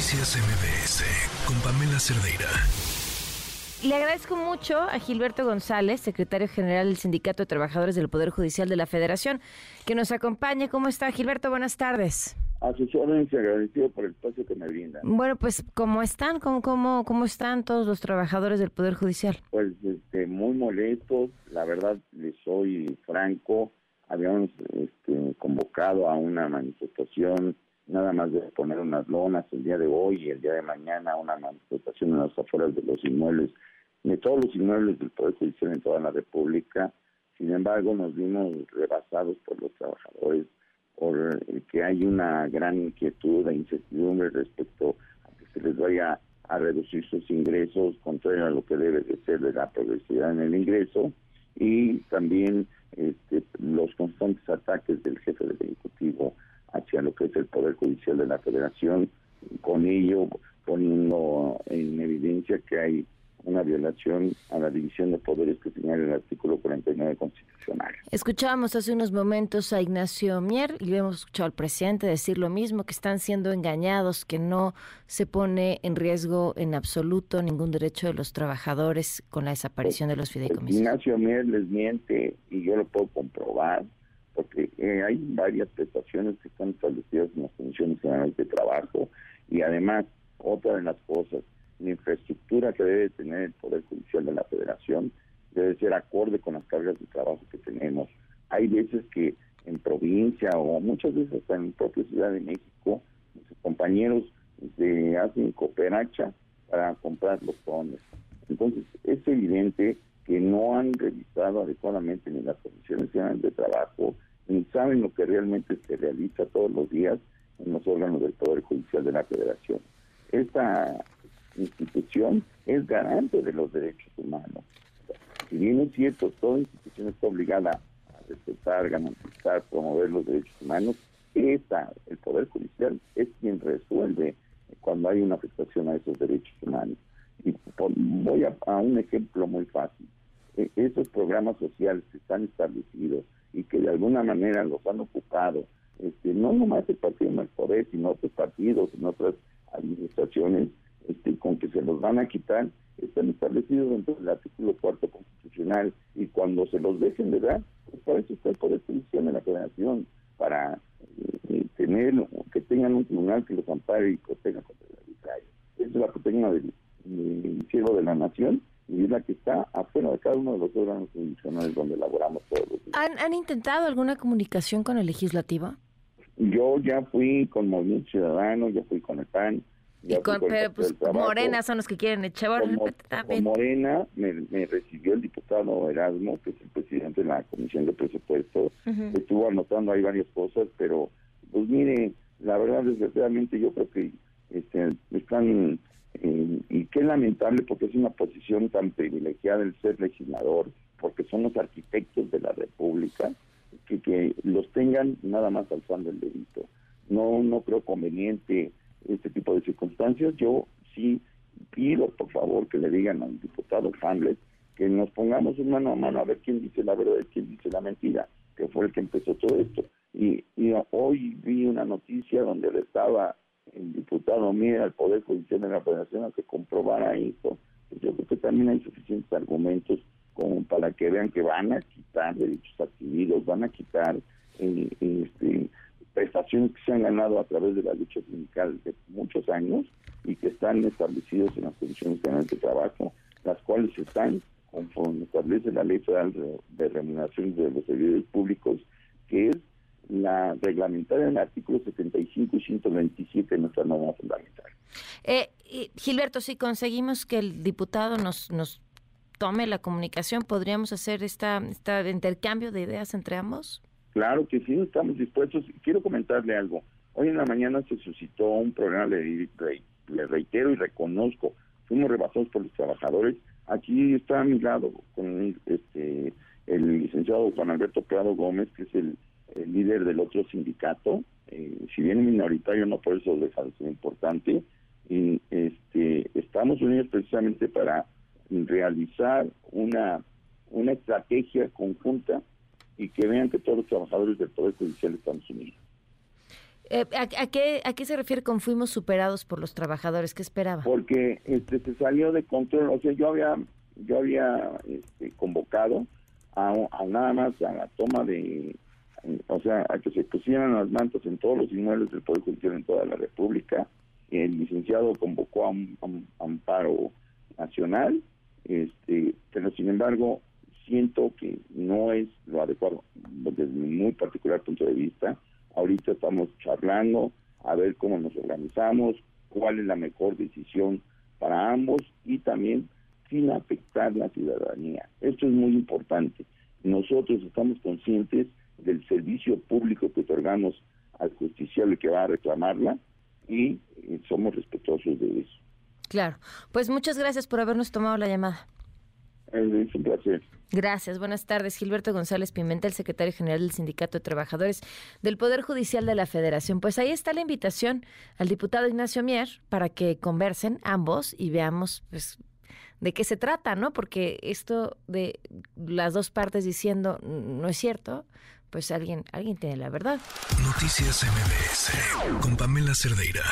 Noticias MBS con Pamela Cerdeira. Le agradezco mucho a Gilberto González, secretario general del Sindicato de Trabajadores del Poder Judicial de la Federación, que nos acompañe. ¿Cómo está, Gilberto? Buenas tardes. A sus órdenes y agradecido por el espacio que me brindan. Bueno, pues, ¿cómo están? ¿Cómo, cómo, cómo están todos los trabajadores del Poder Judicial? Pues este, muy molestos, la verdad, les soy franco. Habíamos este, convocado a una manifestación nada más de poner unas lonas el día de hoy y el día de mañana una manifestación en las afueras de los inmuebles, de todos los inmuebles del Poder Judicial en toda la República. Sin embargo, nos vimos rebasados por los trabajadores, por que hay una gran inquietud e incertidumbre respecto a que se les vaya a reducir sus ingresos, contrario a lo que debe de ser de la progresividad en el ingreso, y también este, los constantes ataques del jefe del Ejecutivo hacia lo que es el Poder Judicial de la Federación, con ello poniendo en evidencia que hay una violación a la división de poderes que señala el artículo 49 constitucional. Escuchábamos hace unos momentos a Ignacio Mier y hemos escuchado al presidente decir lo mismo, que están siendo engañados, que no se pone en riesgo en absoluto ningún derecho de los trabajadores con la desaparición de los fideicomisos. Ignacio Mier les miente y yo lo puedo comprobar porque eh, hay varias prestaciones que están establecidas en las condiciones generales de trabajo y además otra de las cosas, la infraestructura que debe tener el Poder Judicial de la Federación debe ser acorde con las cargas de trabajo que tenemos. Hay veces que en provincia o muchas veces hasta en propia Ciudad de México, nuestros compañeros se hacen cooperacha para comprar los fondos. Entonces, es evidente que no han revisado adecuadamente ni las condiciones generales de trabajo, ni saben lo que realmente se realiza todos los días en los órganos del Poder Judicial de la Federación. Esta institución es garante de los derechos humanos. Si bien es cierto, toda institución está obligada a respetar, garantizar, promover los derechos humanos, esta, el Poder Judicial, es quien resuelve cuando hay una afectación a esos derechos humanos. Y voy a, un ejemplo muy fácil. E, esos programas sociales que están establecidos y que de alguna manera los han ocupado, este, no nomás el partido el poder, sino otros partidos, en otras administraciones, este, con que se los van a quitar, están establecidos dentro del artículo cuarto constitucional y cuando se los dejen de dar, pues para eso está el de la Federación, para eh, tener, que tengan un tribunal que los ampare y proteja contra la arbitraje. Esa es la proteína del, del de la nación y es la que está afuera de cada uno de los órganos jurisdiccionales donde elaboramos todos los días. ¿Han, intentado alguna comunicación con el legislativo? Yo ya fui con Movimiento Ciudadano, ya fui con el PAN. y con, pero pues Morena son los que quieren echar. Con, Morena me, recibió el diputado Erasmo, que es el presidente de la Comisión de Presupuestos. Estuvo anotando ahí varias cosas, pero pues mire, la verdad, desgraciadamente yo creo que este, están eh, y qué lamentable porque es una posición tan privilegiada el ser legislador, porque son los arquitectos de la República, que, que los tengan nada más alzando el dedito. No, no creo conveniente este tipo de circunstancias. Yo sí pido, por favor, que le digan al diputado Hamlet que nos pongamos mano a mano a ver quién dice la verdad y quién dice la mentira, que fue el que empezó todo esto. Y, y hoy vi una noticia donde él estaba el diputado mira al Poder Judicial de la Federación a que comprobara esto, pues yo creo que también hay suficientes argumentos como para que vean que van a quitar derechos adquiridos, van a quitar eh, este, prestaciones que se han ganado a través de la lucha sindical de muchos años y que están establecidos en las condiciones generales de trabajo, las cuales están conforme establece la Ley Federal de Remuneración de los Servidores Públicos, que es la reglamentaria en el artículo 75 y 127 de nuestra norma fundamental. Eh, Gilberto, si conseguimos que el diputado nos, nos tome la comunicación, ¿podríamos hacer esta, esta intercambio de ideas entre ambos? Claro que sí, estamos dispuestos. Quiero comentarle algo. Hoy en la mañana se suscitó un programa, le, le reitero y reconozco, fuimos rebasados por los trabajadores. Aquí está a mi lado con este el licenciado Juan Alberto Prado Gómez, que es el el líder del otro sindicato, eh, si bien minoritario, no por eso deja de ser importante, y, este, estamos unidos precisamente para realizar una, una estrategia conjunta y que vean que todos los trabajadores del Poder Judicial estamos unidos. Eh, ¿a, qué, ¿A qué se refiere con fuimos superados por los trabajadores? ¿Qué esperaba? Porque este, se salió de control. O sea, yo había, yo había este, convocado a, nada más a la toma de, o sea, a que se pusieran las mantas en todos los inmuebles del Poder Judicial en toda la República. El licenciado convocó a un, amparo nacional, este, pero sin embargo siento que no es lo adecuado desde mi muy particular punto de vista. Ahorita estamos charlando a ver cómo nos organizamos, cuál es la mejor decisión para ambos y también sin afectar la ciudadanía. Esto es muy importante. Nosotros estamos conscientes del servicio público que otorgamos al justiciable que va a reclamarla y eh, somos respetuosos de eso. Claro. Pues muchas gracias por habernos tomado la llamada. Es un placer. Gracias. Buenas tardes. Gilberto González Pimentel, secretario general del Sindicato de Trabajadores del Poder Judicial de la Federación. Pues ahí está la invitación al diputado Ignacio Mier para que conversen ambos y veamos pues de qué se trata, ¿no? Porque esto de las dos partes diciendo no es cierto, pues alguien alguien tiene la verdad. Noticias MBS con Pamela Cerdeira.